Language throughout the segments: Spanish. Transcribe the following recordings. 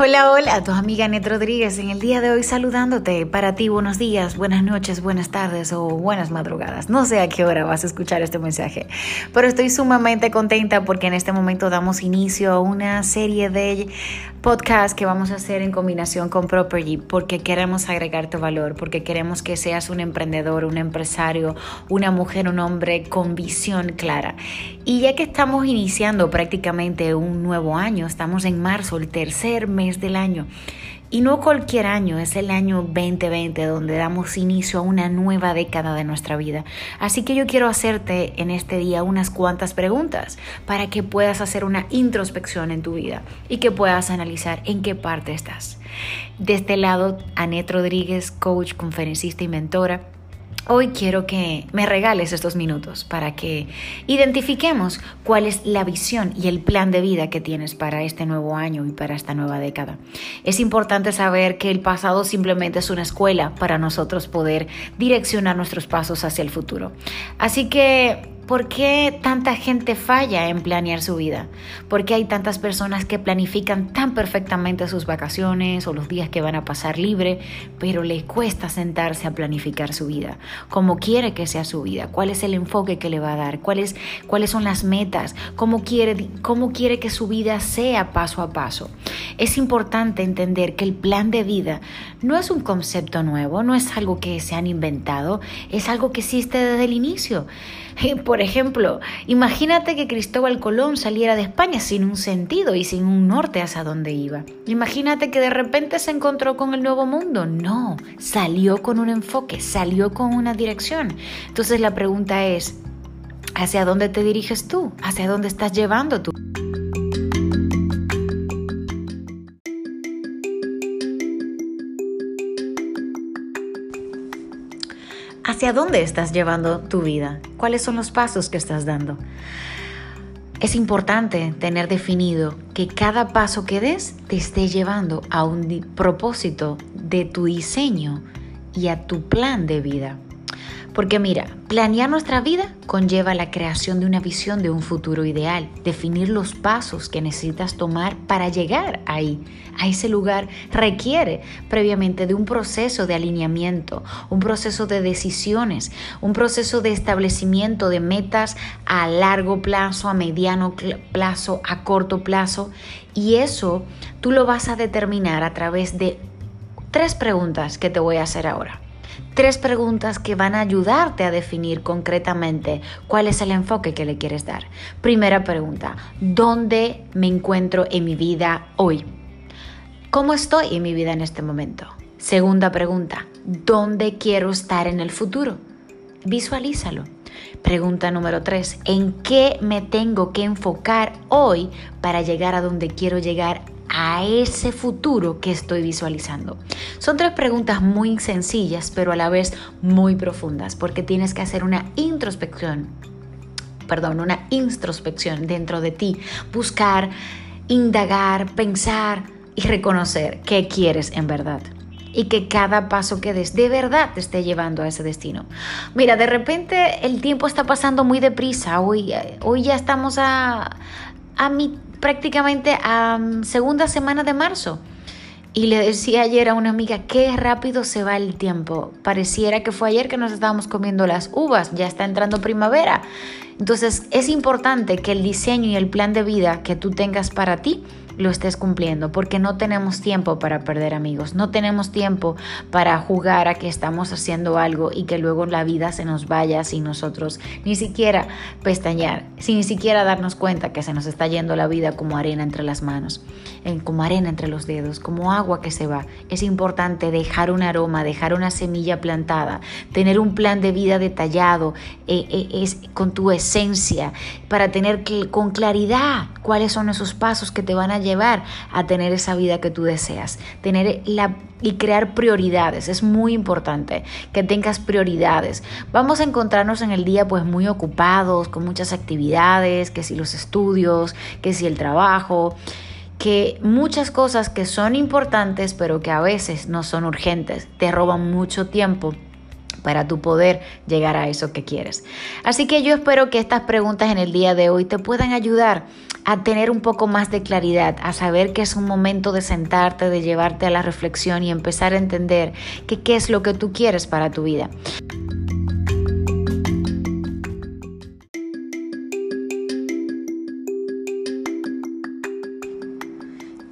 Hola, hola, tu amiga Net Rodríguez en el día de hoy saludándote. Para ti, buenos días, buenas noches, buenas tardes o buenas madrugadas. No sé a qué hora vas a escuchar este mensaje, pero estoy sumamente contenta porque en este momento damos inicio a una serie de podcasts que vamos a hacer en combinación con Property porque queremos agregarte valor, porque queremos que seas un emprendedor, un empresario, una mujer, un hombre con visión clara. Y ya que estamos iniciando prácticamente un nuevo año, estamos en marzo, el tercer mes del año. Y no cualquier año, es el año 2020 donde damos inicio a una nueva década de nuestra vida. Así que yo quiero hacerte en este día unas cuantas preguntas para que puedas hacer una introspección en tu vida y que puedas analizar en qué parte estás. De este lado, Anet Rodríguez, coach, conferencista y mentora Hoy quiero que me regales estos minutos para que identifiquemos cuál es la visión y el plan de vida que tienes para este nuevo año y para esta nueva década. Es importante saber que el pasado simplemente es una escuela para nosotros poder direccionar nuestros pasos hacia el futuro. Así que ¿Por qué tanta gente falla en planear su vida? ¿Por qué hay tantas personas que planifican tan perfectamente sus vacaciones o los días que van a pasar libre, pero le cuesta sentarse a planificar su vida? ¿Cómo quiere que sea su vida? ¿Cuál es el enfoque que le va a dar? ¿Cuáles, cuáles son las metas? ¿Cómo quiere, ¿Cómo quiere que su vida sea paso a paso? Es importante entender que el plan de vida no es un concepto nuevo, no es algo que se han inventado, es algo que existe desde el inicio. Por ejemplo, imagínate que Cristóbal Colón saliera de España sin un sentido y sin un norte hacia dónde iba. Imagínate que de repente se encontró con el nuevo mundo. No, salió con un enfoque, salió con una dirección. Entonces la pregunta es, ¿hacia dónde te diriges tú? ¿Hacia dónde estás llevando tú? ¿Hacia dónde estás llevando tu vida? ¿Cuáles son los pasos que estás dando? Es importante tener definido que cada paso que des te esté llevando a un propósito de tu diseño y a tu plan de vida. Porque mira, planear nuestra vida conlleva la creación de una visión de un futuro ideal, definir los pasos que necesitas tomar para llegar ahí, a ese lugar, requiere previamente de un proceso de alineamiento, un proceso de decisiones, un proceso de establecimiento de metas a largo plazo, a mediano plazo, a corto plazo. Y eso tú lo vas a determinar a través de tres preguntas que te voy a hacer ahora tres preguntas que van a ayudarte a definir concretamente cuál es el enfoque que le quieres dar. Primera pregunta, ¿dónde me encuentro en mi vida hoy? ¿Cómo estoy en mi vida en este momento? Segunda pregunta, ¿dónde quiero estar en el futuro? Visualízalo. Pregunta número tres, ¿en qué me tengo que enfocar hoy para llegar a donde quiero llegar a ese futuro que estoy visualizando? Son tres preguntas muy sencillas, pero a la vez muy profundas, porque tienes que hacer una introspección, perdón, una introspección dentro de ti, buscar, indagar, pensar y reconocer qué quieres en verdad y que cada paso que des de verdad te esté llevando a ese destino. Mira, de repente el tiempo está pasando muy deprisa. Hoy, hoy ya estamos a, prácticamente a mm, segunda semana de marzo. Y le decía ayer a una amiga, qué rápido se va el tiempo. Pareciera que fue ayer que nos estábamos comiendo las uvas, ya está entrando primavera. Entonces es importante que el diseño y el plan de vida que tú tengas para ti lo estés cumpliendo, porque no tenemos tiempo para perder amigos, no tenemos tiempo para jugar a que estamos haciendo algo y que luego la vida se nos vaya sin nosotros ni siquiera pestañear, sin ni siquiera darnos cuenta que se nos está yendo la vida como arena entre las manos, como arena entre los dedos, como agua que se va. Es importante dejar un aroma, dejar una semilla plantada, tener un plan de vida detallado eh, eh, es, con tu esencia para tener que, con claridad cuáles son esos pasos que te van a llevar a tener esa vida que tú deseas, tener la y crear prioridades. Es muy importante que tengas prioridades. Vamos a encontrarnos en el día pues muy ocupados, con muchas actividades, que si los estudios, que si el trabajo, que muchas cosas que son importantes pero que a veces no son urgentes, te roban mucho tiempo para tu poder llegar a eso que quieres. Así que yo espero que estas preguntas en el día de hoy te puedan ayudar a tener un poco más de claridad, a saber que es un momento de sentarte, de llevarte a la reflexión y empezar a entender que qué es lo que tú quieres para tu vida.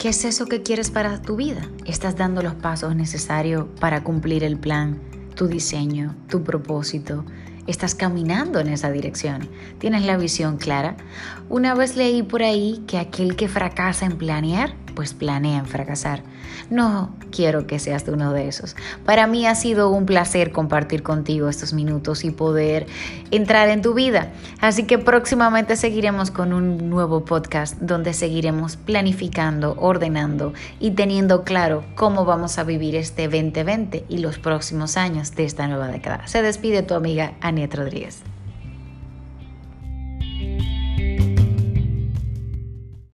¿Qué es eso que quieres para tu vida? ¿Estás dando los pasos necesarios para cumplir el plan? Tu diseño, tu propósito. Estás caminando en esa dirección. Tienes la visión clara. Una vez leí por ahí que aquel que fracasa en planear pues planean fracasar. No quiero que seas uno de esos. Para mí ha sido un placer compartir contigo estos minutos y poder entrar en tu vida. Así que próximamente seguiremos con un nuevo podcast donde seguiremos planificando, ordenando y teniendo claro cómo vamos a vivir este 2020 y los próximos años de esta nueva década. Se despide tu amiga Aniet Rodríguez.